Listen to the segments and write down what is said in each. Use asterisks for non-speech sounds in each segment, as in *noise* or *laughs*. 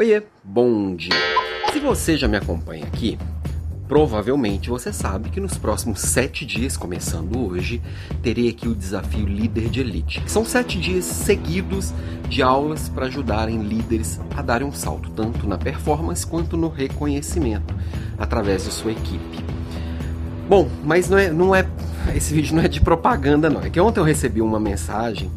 Oiê, bom dia. Se você já me acompanha aqui, provavelmente você sabe que nos próximos sete dias, começando hoje, terei aqui o desafio Líder de Elite. São sete dias seguidos de aulas para ajudarem líderes a darem um salto, tanto na performance quanto no reconhecimento, através de sua equipe. Bom, mas não é, não é esse vídeo não é de propaganda não. É que ontem eu recebi uma mensagem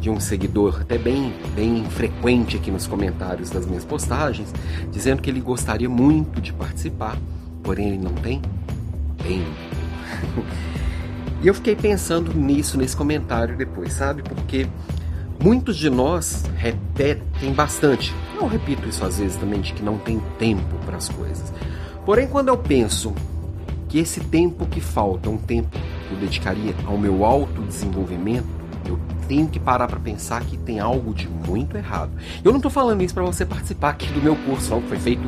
de um seguidor até bem, bem frequente aqui nos comentários das minhas postagens, dizendo que ele gostaria muito de participar, porém ele não tem tempo. *laughs* e eu fiquei pensando nisso nesse comentário depois, sabe? Porque muitos de nós repetem bastante. Eu repito isso às vezes também de que não tem tempo para as coisas. Porém, quando eu penso que esse tempo que falta um tempo que eu dedicaria ao meu autodesenvolvimento, tenho que parar para pensar que tem algo de muito errado. Eu não estou falando isso para você participar aqui do meu curso, não, que foi feito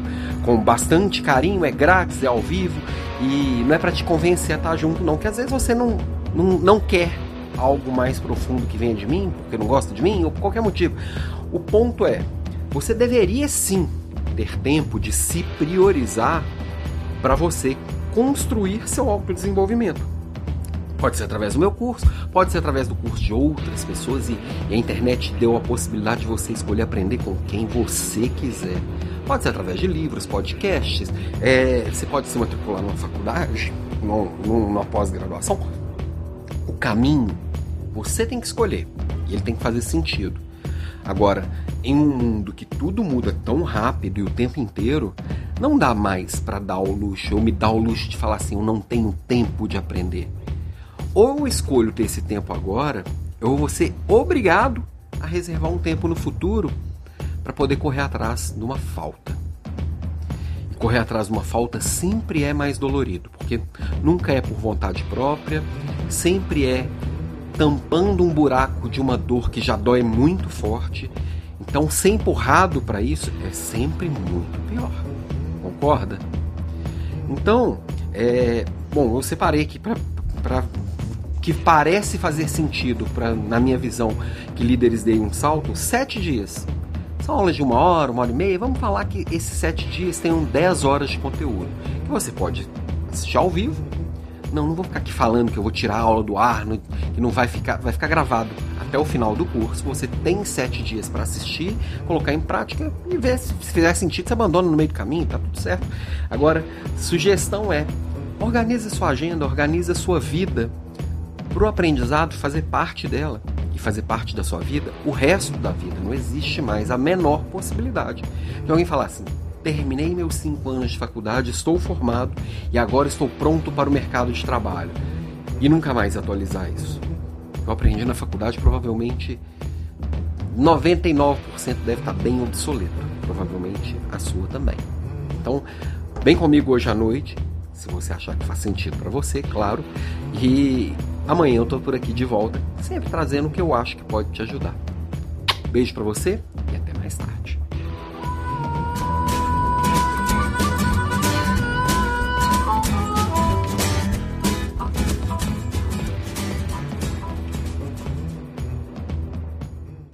com bastante carinho, é grátis, é ao vivo e não é para te convencer a estar junto, não, que às vezes você não, não, não quer algo mais profundo que venha de mim, porque não gosta de mim ou por qualquer motivo. O ponto é, você deveria sim ter tempo de se priorizar para você construir seu autodesenvolvimento. Pode ser através do meu curso, pode ser através do curso de outras pessoas e, e a internet deu a possibilidade de você escolher aprender com quem você quiser. Pode ser através de livros, podcasts, é, você pode se matricular numa faculdade, numa pós-graduação. O caminho você tem que escolher e ele tem que fazer sentido. Agora, em um mundo que tudo muda tão rápido e o tempo inteiro, não dá mais para dar o luxo, ou me dar o luxo de falar assim, eu não tenho tempo de aprender. Ou eu escolho ter esse tempo agora, ou vou ser obrigado a reservar um tempo no futuro para poder correr atrás de uma falta. E correr atrás de uma falta sempre é mais dolorido, porque nunca é por vontade própria, sempre é tampando um buraco de uma dor que já dói muito forte. Então, ser empurrado para isso é sempre muito pior. Concorda? Então, é, bom, eu separei aqui para que parece fazer sentido, pra, na minha visão, que líderes deem um salto, sete dias. São aulas de uma hora, uma hora e meia. Vamos falar que esses sete dias tenham dez horas de conteúdo. Que você pode assistir ao vivo. Não, não vou ficar aqui falando que eu vou tirar a aula do ar, que não vai ficar, vai ficar gravado até o final do curso. Você tem sete dias para assistir, colocar em prática e ver se, se fizer sentido, você abandona no meio do caminho, tá tudo certo. Agora, sugestão é organize sua agenda, organize sua vida para o aprendizado fazer parte dela e fazer parte da sua vida o resto da vida. Não existe mais a menor possibilidade de alguém falar assim: terminei meus cinco anos de faculdade, estou formado e agora estou pronto para o mercado de trabalho. E nunca mais atualizar isso. Eu aprendi na faculdade, provavelmente 99% deve estar bem obsoleto. Provavelmente a sua também. Então, vem comigo hoje à noite, se você achar que faz sentido para você, claro. E Amanhã eu tô por aqui de volta, sempre trazendo o que eu acho que pode te ajudar. Beijo para você e até mais tarde.